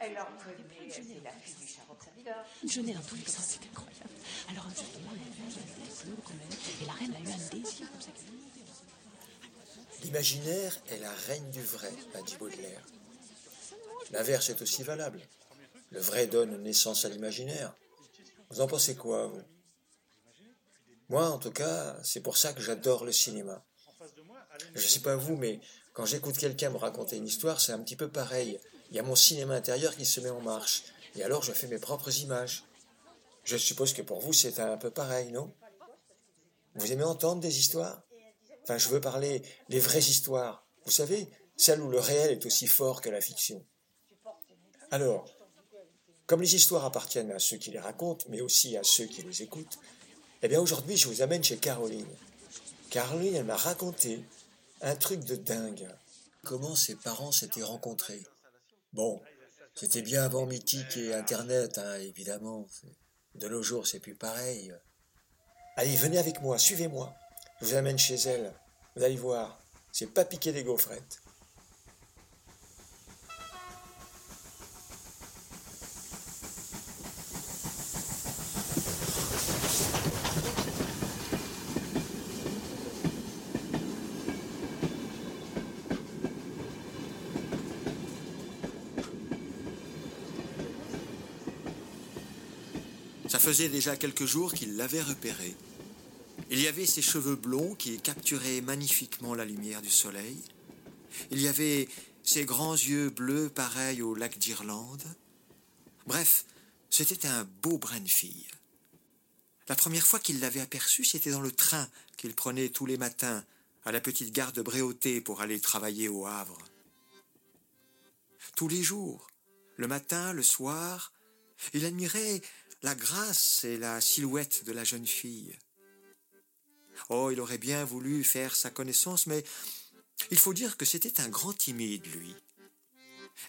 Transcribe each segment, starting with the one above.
Elle a c'est la fille du charron serviteur. Je n'ai dans tous les sens, c'est incroyable. Alors justement, elle quand même, et la reine a eu un désir comme ça. L'imaginaire est la reine du vrai, a dit Baudelaire. L'inverse est aussi valable. Le vrai donne naissance à l'imaginaire. Vous en pensez quoi, vous? Moi, en tout cas, c'est pour ça que j'adore le cinéma. Je sais pas vous, mais quand j'écoute quelqu'un me raconter une histoire, c'est un petit peu pareil. Il y a mon cinéma intérieur qui se met en marche. Et alors je fais mes propres images. Je suppose que pour vous, c'est un peu pareil, non? Vous aimez entendre des histoires? Enfin, je veux parler des vraies histoires. Vous savez, celles où le réel est aussi fort que la fiction. Alors, comme les histoires appartiennent à ceux qui les racontent, mais aussi à ceux qui les écoutent, eh bien aujourd'hui, je vous amène chez Caroline. Caroline, elle m'a raconté un truc de dingue. Comment ses parents s'étaient rencontrés. Bon, c'était bien avant Mythique et Internet, hein, évidemment. De nos jours, c'est plus pareil. Allez, venez avec moi, suivez-moi. Je vous amène chez elle. Vous allez voir, c'est pas piquer des gaufrettes. Faisait déjà quelques jours qu'il l'avait repéré. Il y avait ses cheveux blonds qui capturaient magnifiquement la lumière du soleil. Il y avait ses grands yeux bleus pareils au lac d'Irlande. Bref, c'était un beau brin de fille. La première fois qu'il l'avait aperçue, c'était dans le train qu'il prenait tous les matins à la petite gare de Bréauté pour aller travailler au Havre. Tous les jours, le matin, le soir, il admirait la grâce et la silhouette de la jeune fille. Oh, il aurait bien voulu faire sa connaissance, mais il faut dire que c'était un grand timide, lui.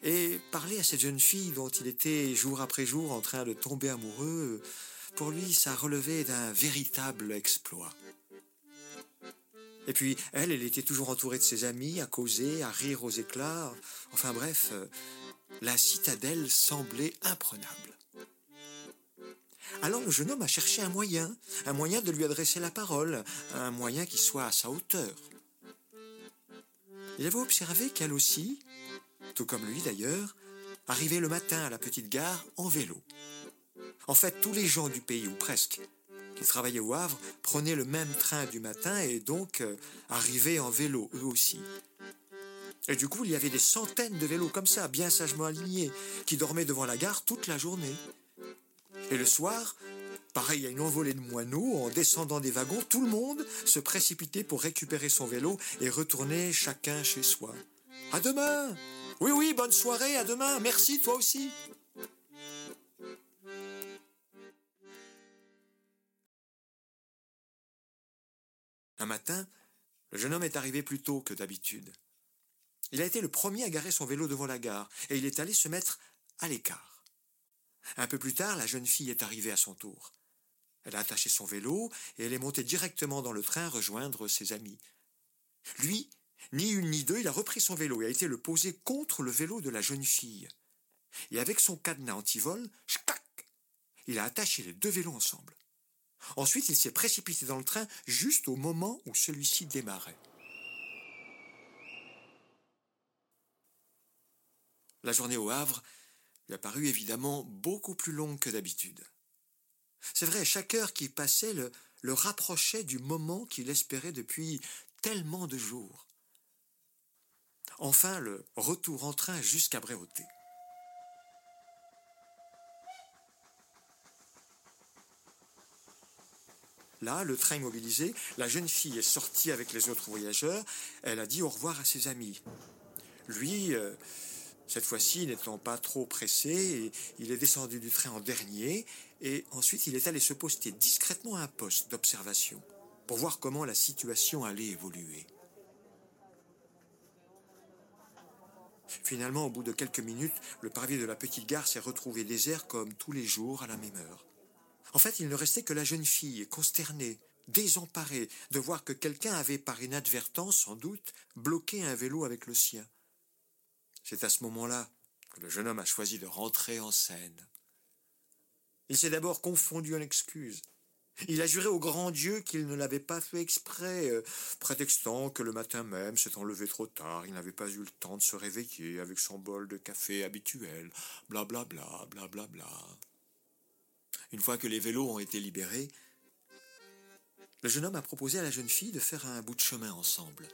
Et parler à cette jeune fille dont il était jour après jour en train de tomber amoureux, pour lui, ça relevait d'un véritable exploit. Et puis, elle, elle était toujours entourée de ses amis, à causer, à rire aux éclats. Enfin bref, la citadelle semblait imprenable. Alors le jeune homme a cherché un moyen, un moyen de lui adresser la parole, un moyen qui soit à sa hauteur. Il avait observé qu'elle aussi, tout comme lui d'ailleurs, arrivait le matin à la petite gare en vélo. En fait, tous les gens du pays, ou presque, qui travaillaient au Havre, prenaient le même train du matin et donc euh, arrivaient en vélo, eux aussi. Et du coup, il y avait des centaines de vélos comme ça, bien sagement alignés, qui dormaient devant la gare toute la journée. Et le soir, pareil à une envolée de moineaux, en descendant des wagons, tout le monde se précipitait pour récupérer son vélo et retourner chacun chez soi. À demain Oui, oui, bonne soirée, à demain Merci, toi aussi Un matin, le jeune homme est arrivé plus tôt que d'habitude. Il a été le premier à garer son vélo devant la gare, et il est allé se mettre à l'écart. Un peu plus tard, la jeune fille est arrivée à son tour. Elle a attaché son vélo et elle est montée directement dans le train rejoindre ses amis. Lui, ni une ni deux, il a repris son vélo et a été le poser contre le vélo de la jeune fille. Et avec son cadenas anti-vol, il a attaché les deux vélos ensemble. Ensuite, il s'est précipité dans le train juste au moment où celui-ci démarrait. La journée au Havre il a paru évidemment beaucoup plus longue que d'habitude. C'est vrai, chaque heure qui passait le, le rapprochait du moment qu'il espérait depuis tellement de jours. Enfin, le retour en train jusqu'à Bréauté. Là, le train immobilisé, la jeune fille est sortie avec les autres voyageurs. Elle a dit au revoir à ses amis. Lui, euh, cette fois-ci, n'étant pas trop pressé, il est descendu du train en dernier et ensuite il est allé se poster discrètement à un poste d'observation pour voir comment la situation allait évoluer. Finalement, au bout de quelques minutes, le parvis de la petite gare s'est retrouvé désert comme tous les jours à la même heure. En fait, il ne restait que la jeune fille, consternée, désemparée de voir que quelqu'un avait, par inadvertance sans doute, bloqué un vélo avec le sien. C'est à ce moment-là que le jeune homme a choisi de rentrer en scène. Il s'est d'abord confondu en excuses. Il a juré au grand Dieu qu'il ne l'avait pas fait exprès, euh, prétextant que le matin même, s'étant levé trop tard, il n'avait pas eu le temps de se réveiller avec son bol de café habituel, blablabla, blablabla. Bla, bla. Une fois que les vélos ont été libérés, le jeune homme a proposé à la jeune fille de faire un bout de chemin ensemble.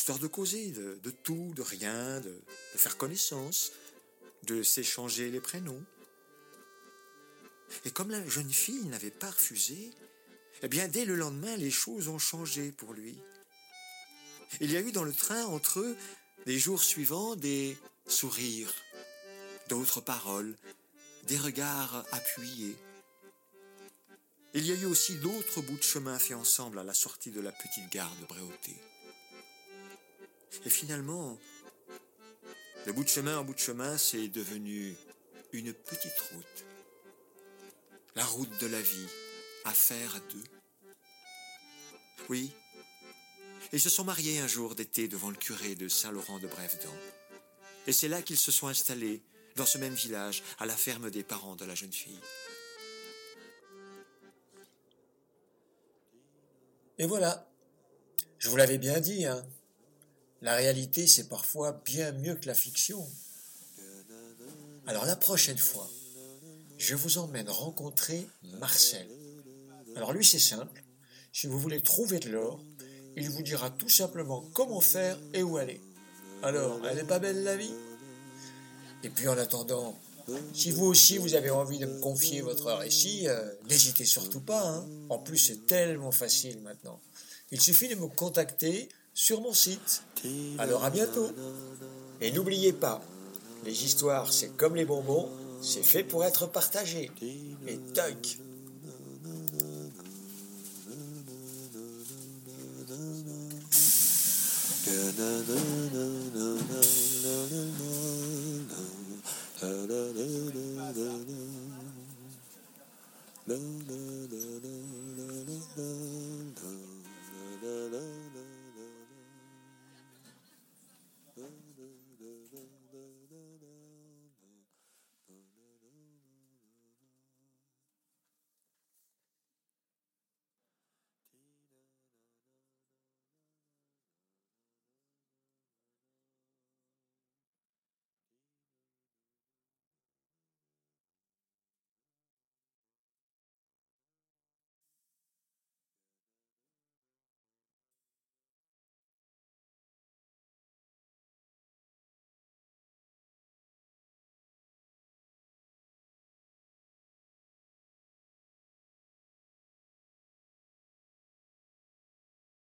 Histoire de causer de, tout, de rien, de faire connaissance, de s'échanger les prénoms. Et comme la jeune fille n'avait pas refusé, eh bien, dès le lendemain, les choses ont changé pour lui. Il y a eu dans le train entre eux, les jours suivants, des sourires, d'autres paroles, des regards appuyés. Il y a eu aussi d'autres bouts de chemin faits ensemble à la sortie de la petite gare de Bréauté. Et finalement, le bout de chemin en bout de chemin, c'est devenu une petite route la route de la vie, à faire à deux. Oui, ils se sont mariés un jour d'été devant le curé de Saint-Laurent de Brèvedent. Et c'est là qu'ils se sont installés, dans ce même village, à la ferme des parents de la jeune fille. Et voilà, je vous l'avais bien dit, hein. La réalité, c'est parfois bien mieux que la fiction. Alors la prochaine fois, je vous emmène rencontrer Marcel. Alors lui, c'est simple. Si vous voulez trouver de l'or, il vous dira tout simplement comment faire et où aller. Alors, elle n'est pas belle la vie? Et puis en attendant, si vous aussi vous avez envie de me confier votre récit, euh, n'hésitez surtout pas. Hein. En plus, c'est tellement facile maintenant. Il suffit de me contacter sur mon site. Alors à bientôt. Et n'oubliez pas, les histoires, c'est comme les bonbons, c'est fait pour être partagé. Et toc